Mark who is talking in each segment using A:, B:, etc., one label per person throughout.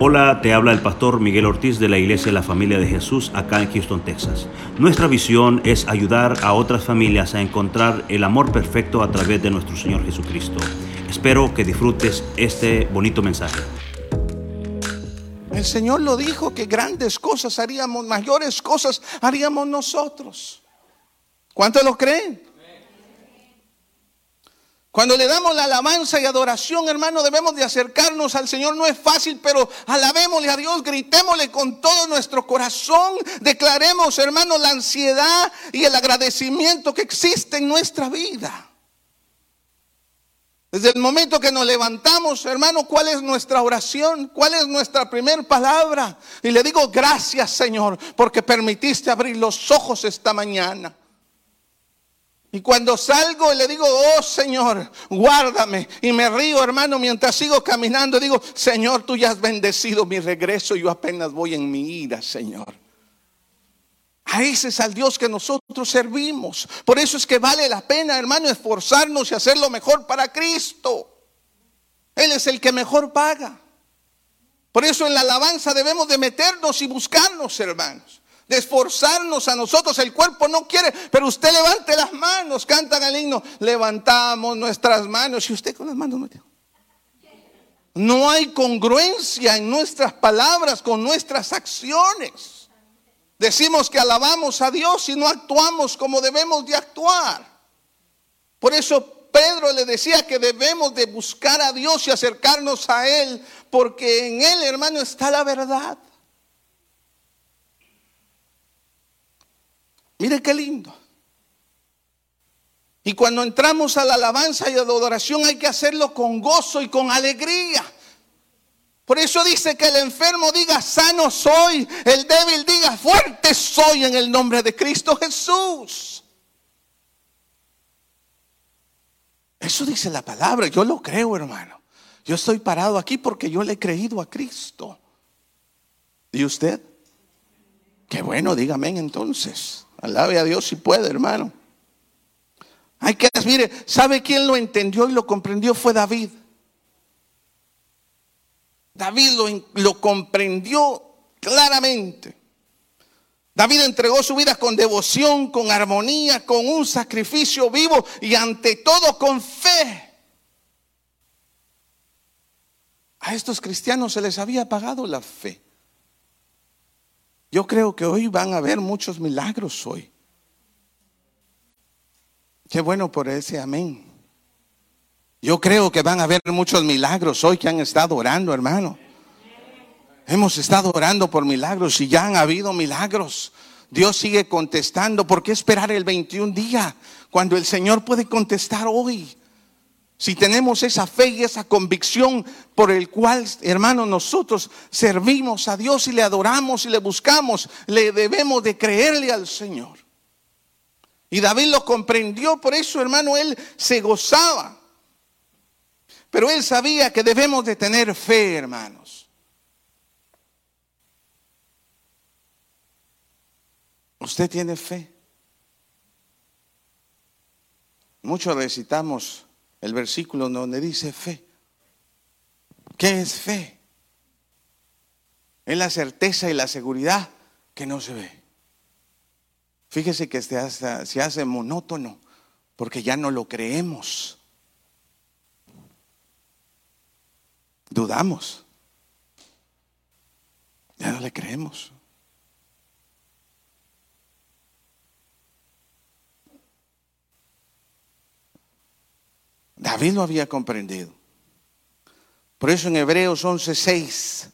A: Hola, te habla el pastor Miguel Ortiz de la Iglesia de la Familia de Jesús acá en Houston, Texas. Nuestra visión es ayudar a otras familias a encontrar el amor perfecto a través de nuestro Señor Jesucristo. Espero que disfrutes este bonito mensaje.
B: El Señor lo dijo que grandes cosas haríamos, mayores cosas haríamos nosotros. ¿Cuántos lo creen? Cuando le damos la alabanza y adoración, hermano, debemos de acercarnos al Señor. No es fácil, pero alabémosle a Dios, gritémosle con todo nuestro corazón. Declaremos, hermano, la ansiedad y el agradecimiento que existe en nuestra vida. Desde el momento que nos levantamos, hermano, ¿cuál es nuestra oración? ¿Cuál es nuestra primera palabra? Y le digo, gracias Señor, porque permitiste abrir los ojos esta mañana. Y cuando salgo y le digo, oh Señor, guárdame. Y me río, hermano, mientras sigo caminando. Digo, Señor, tú ya has bendecido mi regreso. Yo apenas voy en mi ira, Señor. A ese es al Dios que nosotros servimos. Por eso es que vale la pena, hermano, esforzarnos y hacer lo mejor para Cristo. Él es el que mejor paga. Por eso en la alabanza debemos de meternos y buscarnos, hermanos de esforzarnos a nosotros. El cuerpo no quiere, pero usted levante las manos, cantan el himno, levantamos nuestras manos y usted con las manos no No hay congruencia en nuestras palabras con nuestras acciones. Decimos que alabamos a Dios y no actuamos como debemos de actuar. Por eso Pedro le decía que debemos de buscar a Dios y acercarnos a Él, porque en Él, hermano, está la verdad. Mire qué lindo. Y cuando entramos a la alabanza y a la adoración hay que hacerlo con gozo y con alegría. Por eso dice que el enfermo diga, sano soy, el débil diga, fuerte soy en el nombre de Cristo Jesús. Eso dice la palabra, yo lo creo hermano. Yo estoy parado aquí porque yo le he creído a Cristo. ¿Y usted? Qué bueno, dígame entonces. Alabe a Dios si puede, hermano. Hay que, mire, ¿sabe quién lo entendió y lo comprendió? Fue David. David lo, comprendió claramente. David entregó su vida con devoción, con armonía, con un sacrificio vivo y ante todo con fe. A estos cristianos se les había apagado la fe. Yo creo que hoy van a haber muchos milagros hoy. Qué bueno por ese amén. Yo creo que van a haber muchos milagros hoy que han estado orando, hermano. Hemos estado orando por milagros y ya han habido milagros. Dios sigue contestando. ¿Por qué esperar el 21 día cuando el Señor puede contestar hoy? Si tenemos esa fe y esa convicción por el cual, hermano, nosotros servimos a Dios y le adoramos y le buscamos, le debemos de creerle al Señor. Y David lo comprendió, por eso, hermano, él se gozaba. Pero él sabía que debemos de tener fe, hermanos. ¿Usted tiene fe? Muchos recitamos el versículo donde dice fe. ¿Qué es fe? Es la certeza y la seguridad que no se ve. Fíjese que se hace, se hace monótono porque ya no lo creemos. Dudamos. Ya no le creemos. David lo había comprendido. Por eso en Hebreos 11:6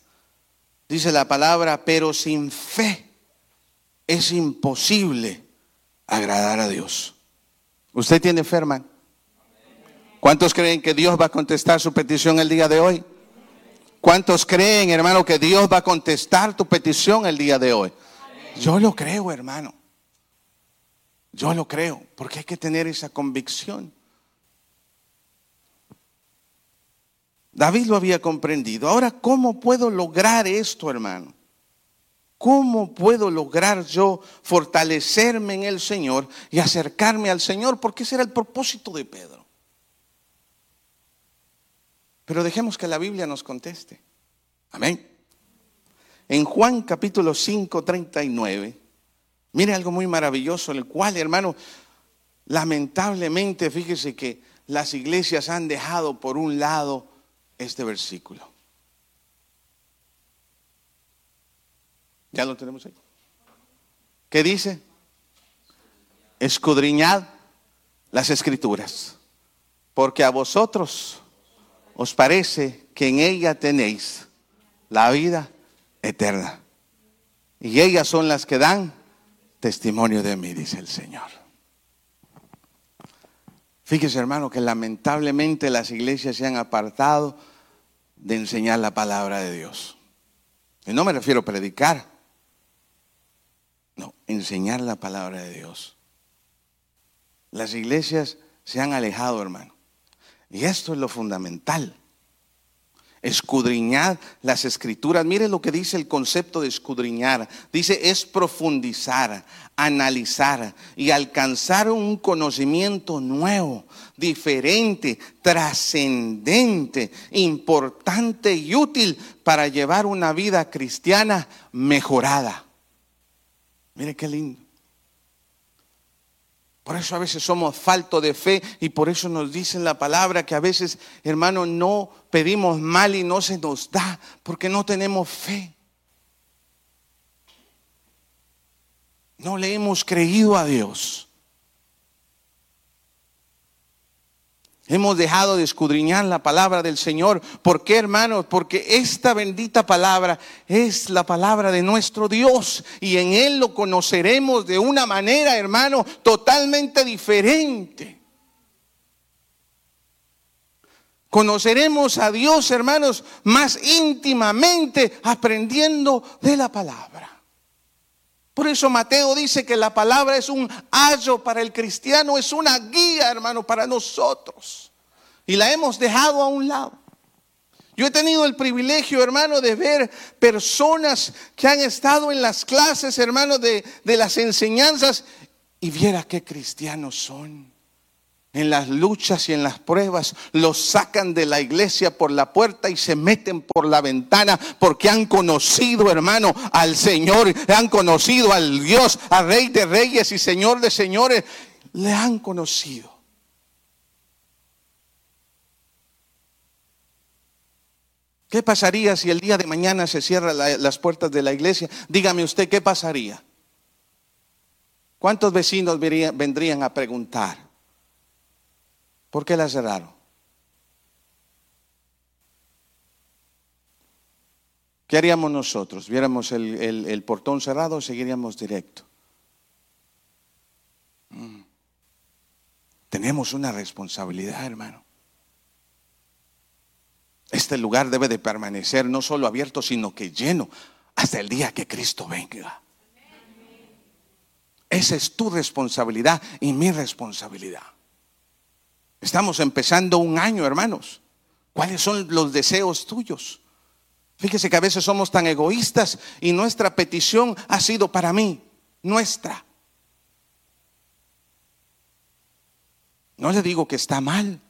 B: dice la palabra, pero sin fe es imposible agradar a Dios. ¿Usted tiene fe, hermano? ¿Cuántos creen que Dios va a contestar su petición el día de hoy? ¿Cuántos creen, hermano, que Dios va a contestar tu petición el día de hoy? Yo lo creo, hermano. Yo lo creo, porque hay que tener esa convicción. David lo había comprendido. Ahora, ¿cómo puedo lograr esto, hermano? ¿Cómo puedo lograr yo fortalecerme en el Señor y acercarme al Señor? Porque ese era el propósito de Pedro. Pero dejemos que la Biblia nos conteste. Amén. en Juan capítulo 5, 39. Mire algo muy maravilloso, el cual, hermano, lamentablemente, fíjese que las iglesias han dejado por un lado este versículo. ¿Ya lo tenemos ahí? ¿Qué dice? Escudriñad las escrituras, porque a vosotros os parece que en ella tenéis la vida eterna. Y ellas son las que dan testimonio de mí, dice el Señor. Fíjese hermano que lamentablemente las iglesias se han apartado de enseñar la palabra de Dios. Y no me refiero a predicar, no, enseñar la palabra de Dios. Las iglesias se han alejado, hermano. Y esto es lo fundamental. Escudriñar las escrituras. Mire lo que dice el concepto de escudriñar. Dice es profundizar, analizar y alcanzar un conocimiento nuevo, diferente, trascendente, importante y útil para llevar una vida cristiana mejorada. Mire qué lindo. Por eso a veces somos falto de fe y por eso nos dicen la palabra que a veces, hermano, no pedimos mal y no se nos da porque no tenemos fe. No le hemos creído a Dios. Hemos dejado de escudriñar la palabra del Señor. ¿Por qué, hermanos? Porque esta bendita palabra es la palabra de nuestro Dios. Y en Él lo conoceremos de una manera, hermano, totalmente diferente. Conoceremos a Dios, hermanos, más íntimamente aprendiendo de la palabra. Por eso Mateo dice que la palabra es un ayo para el cristiano, es una guía, hermano, para nosotros. Y la hemos dejado a un lado. Yo he tenido el privilegio, hermano, de ver personas que han estado en las clases, hermano, de, de las enseñanzas y viera qué cristianos son en las luchas y en las pruebas, los sacan de la iglesia por la puerta y se meten por la ventana porque han conocido, hermano, al Señor, han conocido al Dios, al Rey de Reyes y Señor de Señores, le han conocido. ¿Qué pasaría si el día de mañana se cierran las puertas de la iglesia? Dígame usted, ¿qué pasaría? ¿Cuántos vecinos vendrían a preguntar? ¿Por qué la cerraron? ¿Qué haríamos nosotros? ¿Viéramos el, portón cerrado o seguiríamos directo? Mm. Tenemos una responsabilidad, hermano. Este lugar debe de permanecer no solo abierto, sino que lleno hasta el día que Cristo venga. Esa es tu responsabilidad y mi responsabilidad. Estamos empezando un año, hermanos. ¿Cuáles son los deseos tuyos? Fíjese que a veces somos tan egoístas y nuestra petición ha sido para mí, nuestra. No le digo que está mal,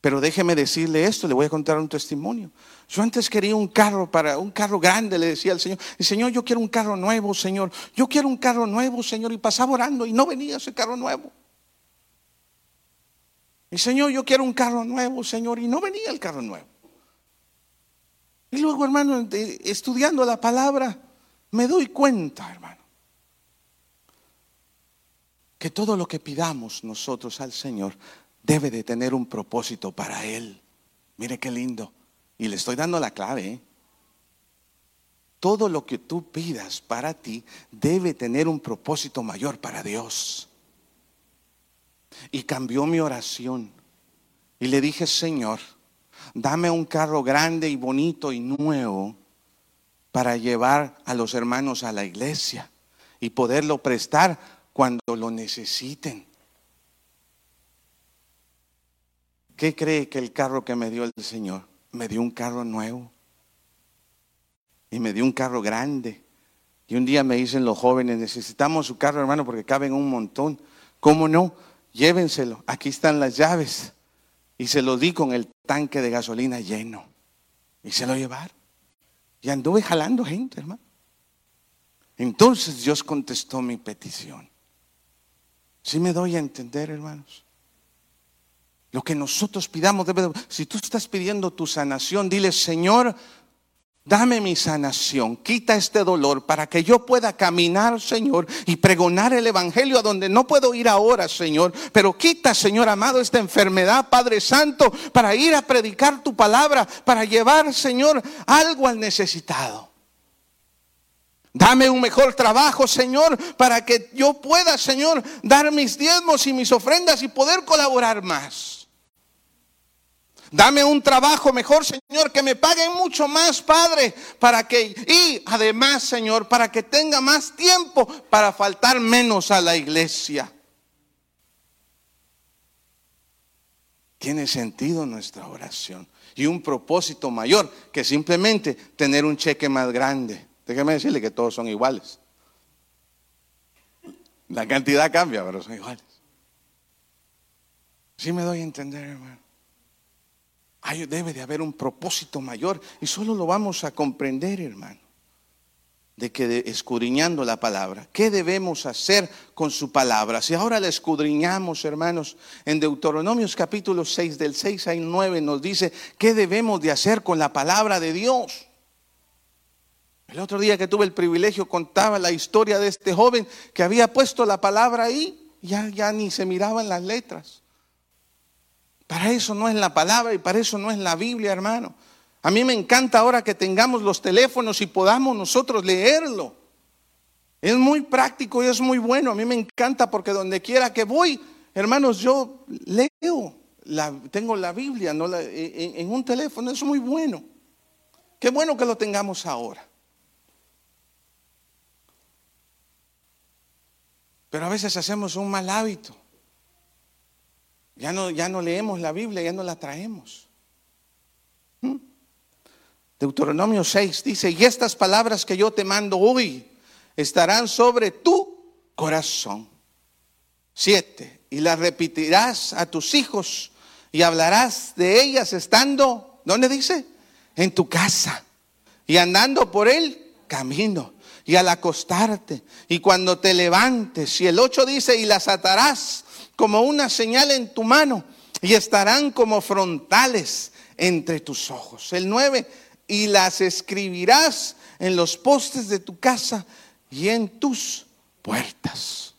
B: pero déjeme decirle esto, le voy a contar un testimonio. Yo antes quería un carro para un carro grande, le decía al Señor, y Señor, yo quiero un carro nuevo, Señor. Yo quiero un carro nuevo, Señor, y pasaba orando y no venía ese carro nuevo. Y Señor, yo quiero un carro nuevo, Señor, y no venía el carro nuevo. Y luego, hermano, estudiando la palabra, me doy cuenta, hermano, que todo lo que pidamos nosotros al Señor debe de tener un propósito para Él. Mire qué lindo. Y le estoy dando la clave. ¿eh? Todo lo que tú pidas para ti debe tener un propósito mayor para Dios. Y cambió mi oración. Y le dije, Señor, dame un carro grande y bonito y nuevo para llevar a los hermanos a la iglesia y poderlo prestar cuando lo necesiten. ¿Qué cree que el carro que me dio el Señor? Me dio un carro nuevo. Y me dio un carro grande. Y un día me dicen los jóvenes, necesitamos su carro, hermano, porque caben un montón. ¿Cómo no? Llévenselo, aquí están las llaves. Y se lo di con el tanque de gasolina lleno. Y se lo llevaron. Y anduve jalando gente, hermano. Entonces Dios contestó mi petición. ¿Sí me doy a entender, hermanos? Lo que nosotros pidamos debe Si tú estás pidiendo tu sanación, dile, Señor, dame mi sanación, quita este dolor para que yo pueda caminar, Señor, y pregonar el Evangelio a donde no puedo ir ahora, Señor. Pero quita, Señor amado, esta enfermedad, Padre Santo, para ir a predicar tu palabra, para llevar, Señor, algo al necesitado. Dame un mejor trabajo, Señor, para que yo pueda, Señor, dar mis diezmos y mis ofrendas y poder colaborar más. Dame un trabajo mejor, Señor, que me paguen mucho más, Padre, para que, y además, Señor, para que tenga más tiempo para faltar menos a la iglesia. Tiene sentido nuestra oración y un propósito mayor que simplemente tener un cheque más grande. Déjeme decirle que todos son iguales. La cantidad cambia, pero son iguales. Sí me doy a entender, hermano debe de haber un propósito mayor y solo lo vamos a comprender, hermano, de que escudriñando la palabra, ¿qué debemos hacer con su palabra? Si ahora la escudriñamos, hermanos, en Deuteronomios capítulo 6, del 6 al 9 nos dice, ¿qué debemos de hacer con la palabra de Dios? El otro día que tuve el privilegio contaba la historia de este joven que había puesto la palabra ahí, ya, ya ni se miraban las letras. Para eso no es la palabra y para eso no es la Biblia, hermano. A mí me encanta ahora que tengamos los teléfonos y podamos nosotros leerlo. Es muy práctico y es muy bueno. A mí me encanta porque donde quiera que voy, hermanos, yo leo. tengo la Biblia en, en un teléfono. Es muy bueno. Qué bueno que lo tengamos ahora. Pero a veces hacemos un mal hábito. Ya no, ya no leemos la Biblia, ya no la traemos. ¿Mm? Deuteronomio 6 dice, y estas palabras que yo te mando hoy estarán sobre tu corazón. Siete, y las repetirás a tus hijos y hablarás de ellas estando, ¿dónde dice? En tu casa y andando por el camino y al acostarte y cuando te levantes. Y el 8 dice, y las atarás como una señal en tu mano y estarán como frontales entre tus ojos. El 9, y las escribirás en los postes de tu casa y en tus puertas.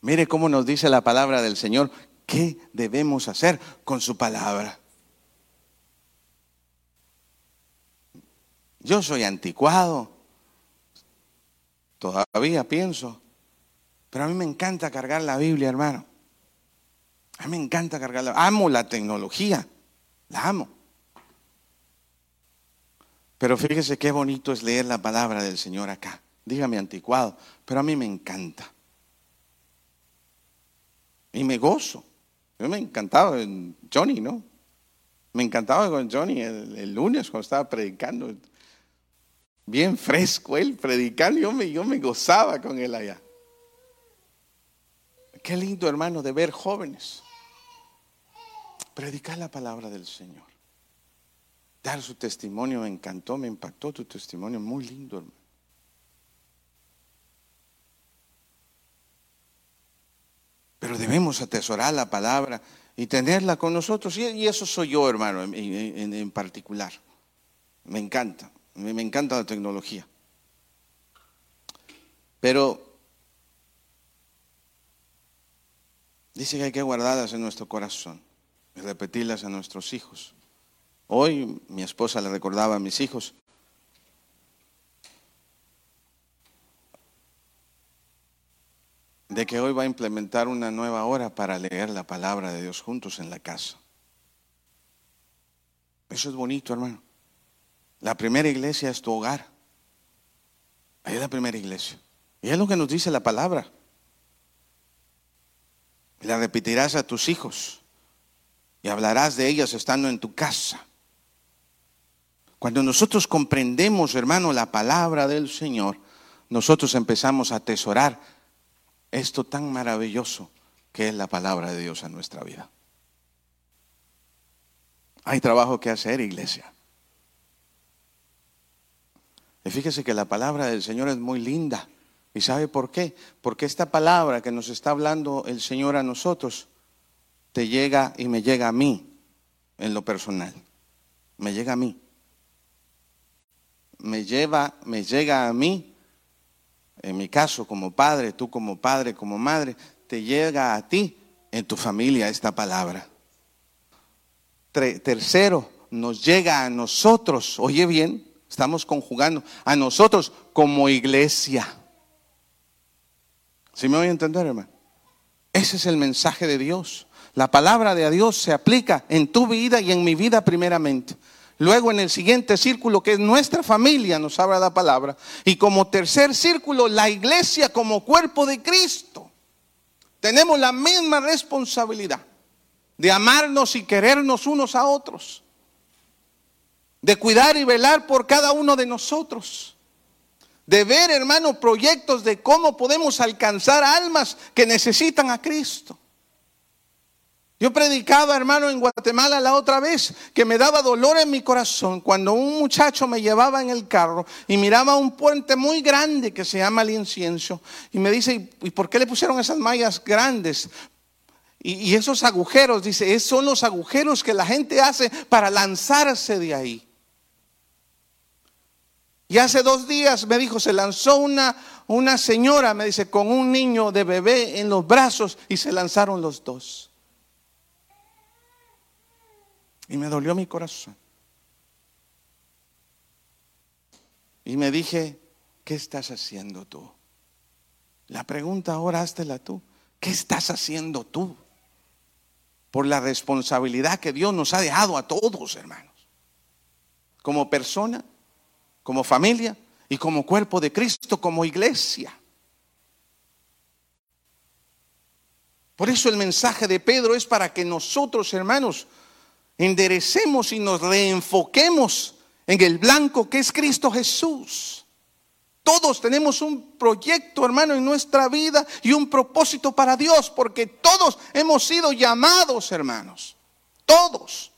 B: Mire cómo nos dice la palabra del Señor, qué debemos hacer con su palabra. Yo soy anticuado, todavía pienso pero a mí me encanta cargar la Biblia, hermano. A mí me encanta cargarla. Amo la tecnología. La amo. Pero fíjese qué bonito es leer la palabra del Señor acá. Dígame anticuado, pero a mí me encanta. Y me gozo. Yo me encantaba Johnny, ¿no? Me encantaba con Johnny el, el, lunes cuando estaba predicando. Bien fresco él predicando. Yo me, yo me gozaba con él allá. Qué lindo, hermano, de ver jóvenes predicar la palabra del Señor. Dar su testimonio me encantó, me impactó tu testimonio, muy lindo, hermano. Pero debemos atesorar la palabra y tenerla con nosotros. Y, eso soy yo, hermano, en, particular. Me encanta, me encanta la tecnología. Pero Dice que hay que guardarlas en nuestro corazón y repetirlas a nuestros hijos. Hoy mi esposa le recordaba a mis hijos de que hoy va a implementar una nueva hora para leer la palabra de Dios juntos en la casa. Eso es bonito, hermano. La primera iglesia es tu hogar. Ahí es la primera iglesia. Y es lo que nos dice la palabra. La repetirás a tus hijos y hablarás de ellas estando en tu casa. Cuando nosotros comprendemos, hermano, la palabra del Señor, nosotros empezamos a atesorar esto tan maravilloso que es la palabra de Dios en nuestra vida. Hay trabajo que hacer, iglesia. Y fíjese que la palabra del Señor es muy linda. ¿Y sabe por qué? Porque esta palabra que nos está hablando el Señor a nosotros, te llega y me llega a mí en lo personal. Me llega a mí. Me lleva, me llega a mí, en mi caso como padre, tú como padre, como madre, te llega a ti en tu familia esta palabra. Tercero, nos llega a nosotros, oye bien, estamos conjugando, a nosotros como iglesia. ¿Sí me voy a entender, hermano? Ese es el mensaje de Dios. La palabra de Dios se aplica en tu vida y en mi vida primeramente. Luego en el siguiente círculo, que es nuestra familia, nos habla la palabra. Y como tercer círculo, la iglesia como cuerpo de Cristo. Tenemos la misma responsabilidad de amarnos y querernos unos a otros. De cuidar y velar por cada uno de nosotros. De ver, hermano, proyectos de cómo podemos alcanzar almas que necesitan a Cristo. Yo predicaba, hermano, en Guatemala la otra vez que me daba dolor en mi corazón cuando un muchacho me llevaba en el carro y miraba un puente muy grande que se llama el incienso y me dice, ¿y por qué le pusieron esas mallas grandes? Y, esos agujeros, dice, esos son los agujeros que la gente hace para lanzarse de ahí. Y hace dos días me dijo, se lanzó una, una señora, me dice, con un niño de bebé en los brazos y se lanzaron los dos. Y me dolió mi corazón. Y me dije, ¿qué estás haciendo tú? La pregunta ahora háztela tú. ¿Qué estás haciendo tú? Por la responsabilidad que Dios nos ha dejado a todos, hermanos. Como persona, como familia y como cuerpo de Cristo, como iglesia. Por eso el mensaje de Pedro es para que nosotros, hermanos, enderecemos y nos reenfoquemos en el blanco que es Cristo Jesús. Todos tenemos un proyecto, hermano, en nuestra vida y un propósito para Dios, porque todos hemos sido llamados, hermanos. Todos.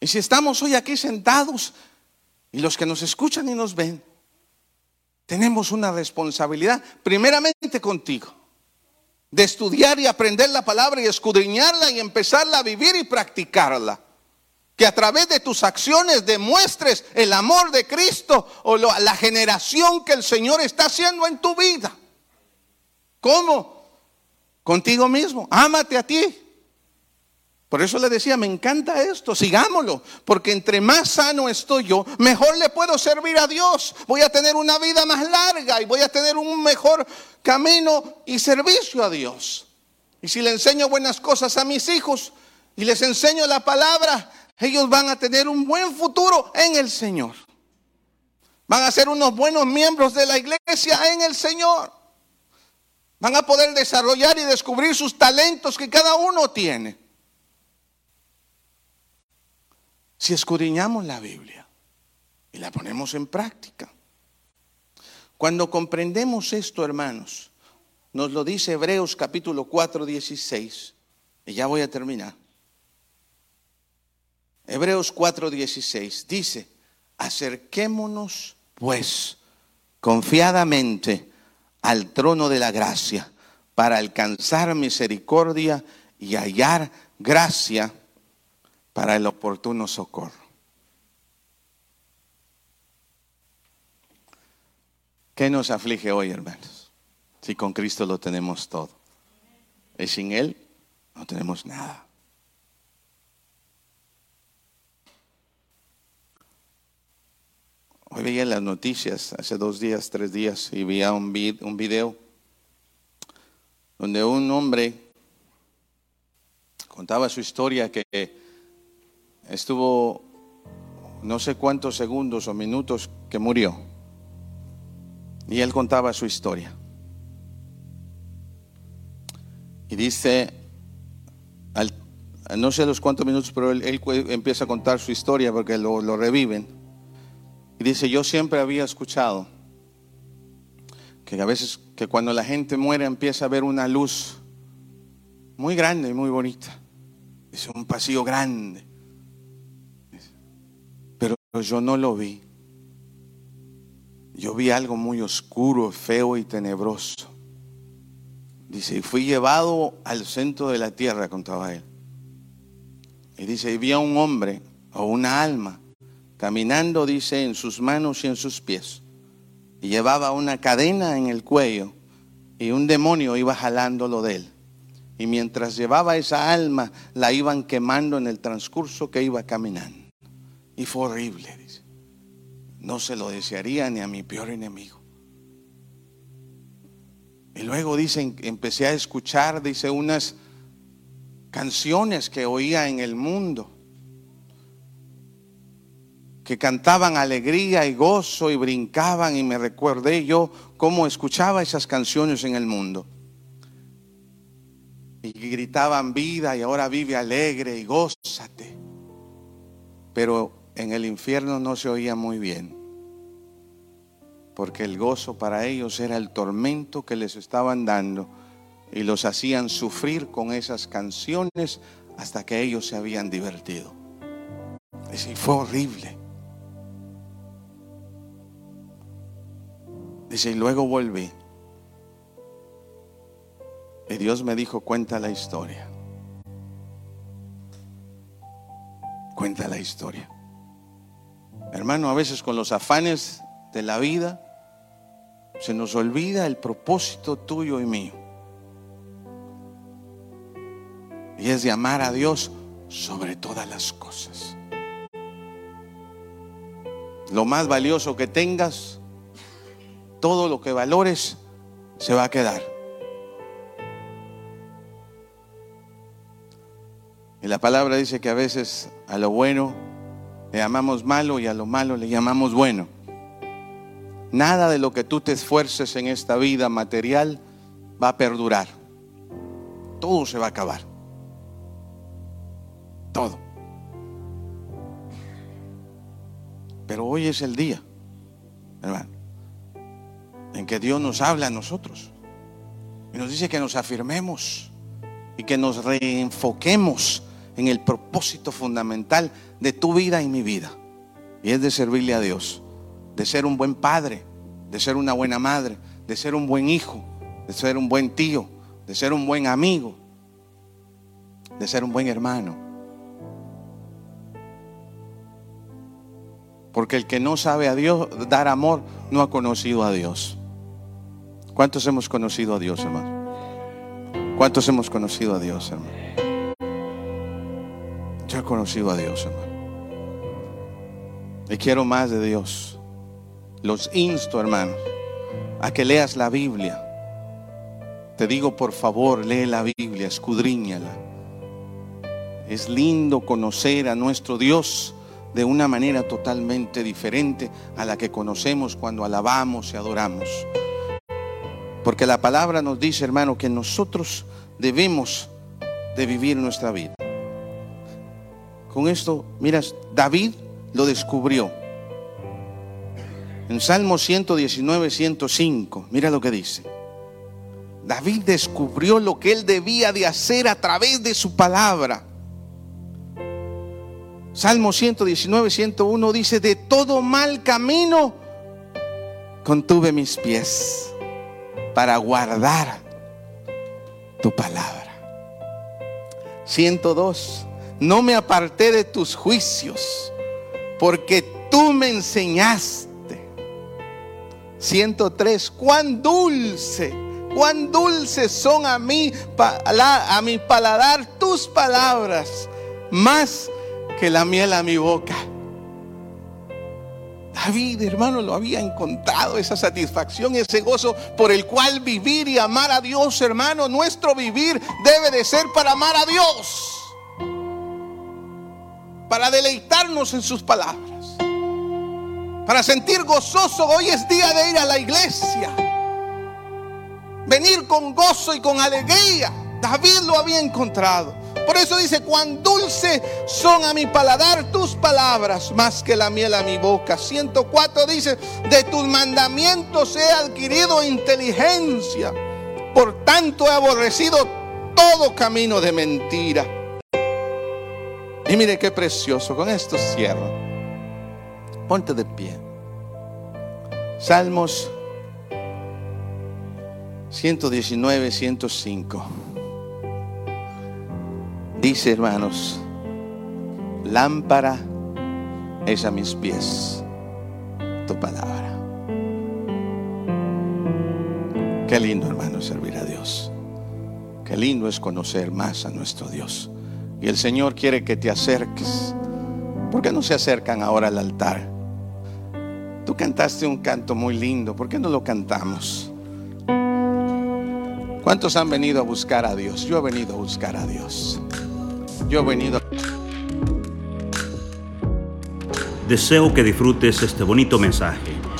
B: Y si estamos hoy aquí sentados y los que nos escuchan y nos ven, tenemos una responsabilidad primeramente contigo de estudiar y aprender la palabra y escudriñarla y empezarla a vivir y practicarla. Que a través de tus acciones demuestres el amor de Cristo o la generación que el Señor está haciendo en tu vida. ¿Cómo? Contigo mismo. Ámate a ti. Por eso le decía, me encanta esto, sigámoslo, porque entre más sano estoy yo, mejor le puedo servir a Dios. Voy a tener una vida más larga y voy a tener un mejor camino y servicio a Dios. Y si le enseño buenas cosas a mis hijos y les enseño la palabra, ellos van a tener un buen futuro en el Señor. Van a ser unos buenos miembros de la iglesia en el Señor. Van a poder desarrollar y descubrir sus talentos que cada uno tiene. Si escudriñamos la Biblia y la ponemos en práctica. Cuando comprendemos esto, hermanos, nos lo dice Hebreos capítulo 4, 16, y ya voy a terminar. Hebreos 4, 16 dice, acerquémonos pues confiadamente al trono de la gracia para alcanzar misericordia y hallar gracia para el oportuno socorro. ¿Qué nos aflige hoy, hermanos? Si con Cristo lo tenemos todo. Y sin Él no tenemos nada. Hoy veía las noticias, hace dos días, tres días, y veía un, un video donde un hombre contaba su historia que estuvo no sé cuántos segundos o minutos que murió. Y él contaba su historia. Y dice, no sé los cuántos minutos, pero él, empieza a contar su historia porque lo, reviven. Y dice, yo siempre había escuchado que a veces que cuando la gente muere empieza a ver una luz muy grande y muy bonita. Es un pasillo grande yo no lo vi. Yo vi algo muy oscuro, feo y tenebroso. Dice, y fui llevado al centro de la tierra, contaba él. Y dice, y vi a un hombre o una alma caminando, dice, en sus manos y en sus pies. Y llevaba una cadena en el cuello y un demonio iba jalándolo de él. Y mientras llevaba esa alma, la iban quemando en el transcurso que iba caminando. Y fue horrible, dice. No se lo desearía ni a mi peor enemigo. Y luego dicen, empecé a escuchar, dice, unas canciones que oía en el mundo, que cantaban alegría y gozo y brincaban y me recuerdé yo cómo escuchaba esas canciones en el mundo. Y gritaban vida y ahora vive alegre y gózate. Pero en el infierno no se oía muy bien porque el gozo para ellos era el tormento que les estaban dando y los hacían sufrir con esas canciones hasta que ellos se habían divertido. Y fue horrible. Dice, y luego volví. Y Dios me dijo, cuenta la historia. Cuenta la historia. Hermano, a veces con los afanes de la vida, se nos olvida el propósito tuyo y mío. Y es de amar a Dios sobre todas las cosas. Lo más valioso que tengas, todo lo que valores, se va a quedar. Y la palabra dice que a veces a lo bueno le llamamos malo y a lo malo le llamamos bueno. Nada de lo que tú te esfuerces en esta vida material va a perdurar. Todo se va a acabar. Todo. Pero hoy es el día, hermano, en que Dios nos habla a nosotros. Y nos dice que nos afirmemos y que nos reenfoquemos en el propósito fundamental de tu vida y mi vida. Y es de servirle a Dios de ser un buen padre, de ser una buena madre, de ser un buen hijo, de ser un buen tío, de ser un buen amigo, de ser un buen hermano. Porque el que no sabe a Dios dar amor no ha conocido a Dios. ¿Cuántos hemos conocido a Dios, hermano? ¿Cuántos hemos conocido a Dios, hermano? Conocido a Dios, hermano. Y quiero más de Dios. Los insto, hermanos, a que leas la Biblia. Te digo, por favor, lee la Biblia, escudriñala. Es lindo conocer a nuestro Dios de una manera totalmente diferente a la que conocemos cuando alabamos y adoramos. Porque la palabra nos dice, hermano, que nosotros debemos de vivir nuestra vida. Con esto, miras, David lo descubrió. En Salmo 119, 105, mira lo que dice. David descubrió lo que él debía de hacer a través de su palabra. Salmo 119, 101 dice, de todo mal camino contuve mis pies para guardar tu palabra. 102, no me aparté de tus juicios, porque tú me enseñaste 103, cuán dulce, cuán dulces son a mí, a mi paladar tus palabras, más que la miel a mi boca. David, hermano, lo había encontrado, esa satisfacción, ese gozo por el cual vivir y amar a Dios, hermano. Nuestro vivir debe de ser para amar a Dios, para deleitarnos en sus palabras para sentir gozoso. Hoy es día de ir a la iglesia. Venir con gozo y con alegría. David lo había encontrado. Por eso dice, cuán dulce son a mi paladar tus palabras, más que la miel a mi boca. 104 dice, de tus mandamientos he adquirido inteligencia. Por tanto he aborrecido todo camino de mentira. Y mire qué precioso, con esto cierro. Ponte de pie. Salmos 119, 105. Dice, hermanos, lámpara es a mis pies tu palabra. Qué lindo, hermano, servir a Dios. Qué lindo es conocer más a nuestro Dios. Y el Señor quiere que te acerques. ¿Por qué no se acercan ahora al altar? Tú cantaste un canto muy lindo. ¿Por qué no lo cantamos? ¿Cuántos han venido a buscar a Dios? Yo he venido a buscar a Dios. Yo he venido.
A: Deseo que disfrutes este bonito mensaje.